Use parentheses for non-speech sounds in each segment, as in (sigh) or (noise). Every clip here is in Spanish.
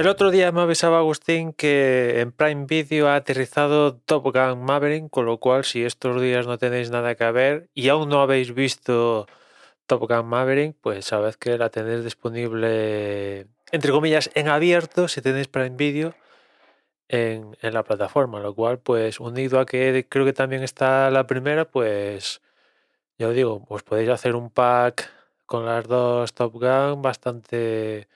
El otro día me avisaba Agustín que en Prime Video ha aterrizado Top Gun Maverick, con lo cual si estos días no tenéis nada que ver y aún no habéis visto Top Gun Maverick, pues sabed que la tenéis disponible, entre comillas, en abierto si tenéis Prime Video en, en la plataforma, lo cual pues unido a que creo que también está la primera, pues ya os digo, pues podéis hacer un pack con las dos Top Gun bastante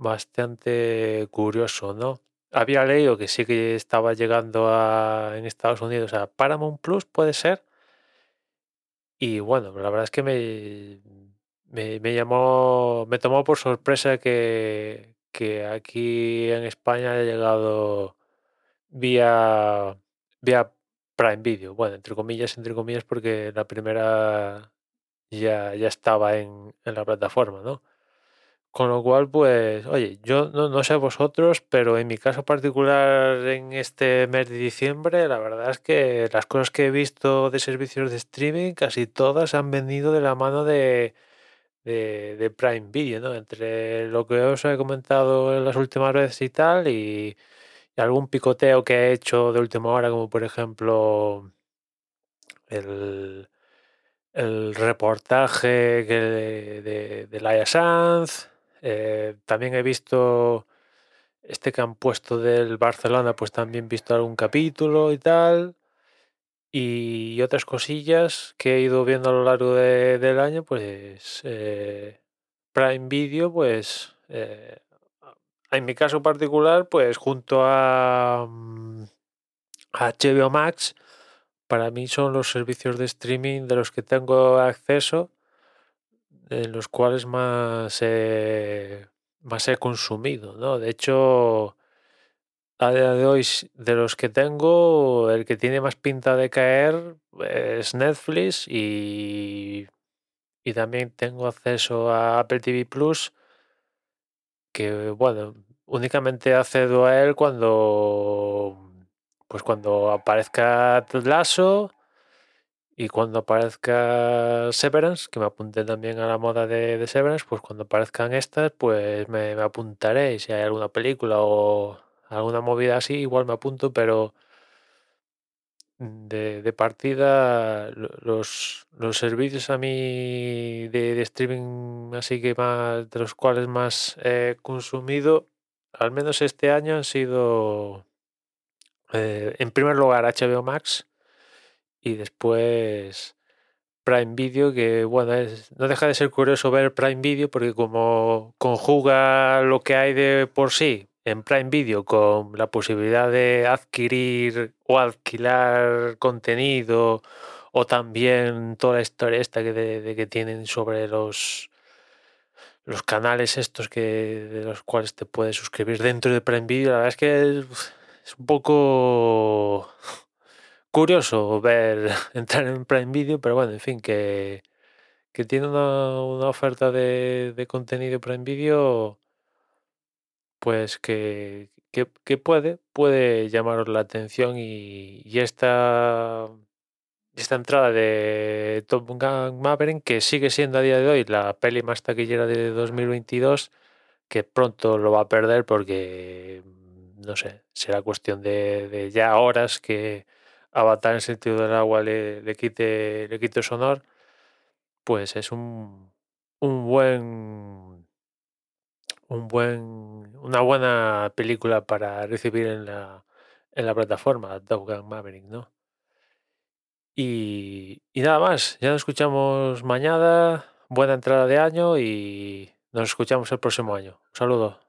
bastante curioso, ¿no? Había leído que sí que estaba llegando a, en Estados Unidos a Paramount Plus, puede ser. Y bueno, la verdad es que me, me, me llamó, me tomó por sorpresa que, que aquí en España haya llegado vía, vía Prime Video. Bueno, entre comillas, entre comillas, porque la primera ya, ya estaba en, en la plataforma, ¿no? Con lo cual, pues, oye, yo no, no, sé vosotros, pero en mi caso particular en este mes de diciembre, la verdad es que las cosas que he visto de servicios de streaming, casi todas han venido de la mano de, de, Prime Video, ¿no? Entre lo que os he comentado en las últimas veces y tal, y, algún picoteo que he hecho de última hora, como por ejemplo el, el reportaje de, de, de Laia Sanz eh, también he visto este que han puesto del Barcelona, pues también he visto algún capítulo y tal. Y otras cosillas que he ido viendo a lo largo de, del año, pues eh, Prime Video, pues eh, en mi caso particular, pues junto a, mm, a HBO Max, para mí son los servicios de streaming de los que tengo acceso en los cuales más, eh, más he consumido, ¿no? De hecho, a día de hoy, de los que tengo, el que tiene más pinta de caer es Netflix y, y también tengo acceso a Apple TV Plus, que bueno, únicamente accedo a él cuando pues cuando aparezca Lasso y cuando aparezca Severance, que me apunté también a la moda de, Severance, pues cuando aparezcan estas, pues me, me, apuntaré. Si hay alguna película o alguna movida así, igual me apunto, pero de, de partida los, los, servicios a mí de, de, streaming así que más de los cuales más he consumido, al menos este año han sido eh, en primer lugar HBO Max y después Prime Video, que bueno, es, no deja de ser curioso ver Prime Video porque como conjuga lo que hay de por sí en Prime Video con la posibilidad de adquirir o alquilar contenido o también toda la historia esta que, tienen sobre los los canales estos que de los cuales te puedes suscribir dentro de Prime Video, la verdad es que es un poco curioso ver (laughs) entrar en Prime Video, pero bueno, en fin, que, que tiene una, una oferta de, de, contenido Prime Video, pues que, que, puede, puede llamaros la atención y, y esta, esta entrada de Top Gun Maverick, que sigue siendo a día de hoy la peli más taquillera de 2022, que pronto lo va a perder porque, no sé, será cuestión de, de ya horas que Avatar en el sentido del agua le, quite, le quite sonor, pues es un, un buen un buen una buena película para recibir en la, en la plataforma Top Gun Maverick, ¿no? Y, y nada más, ya nos escuchamos mañana, buena entrada de año y nos escuchamos el próximo año. Un saludo.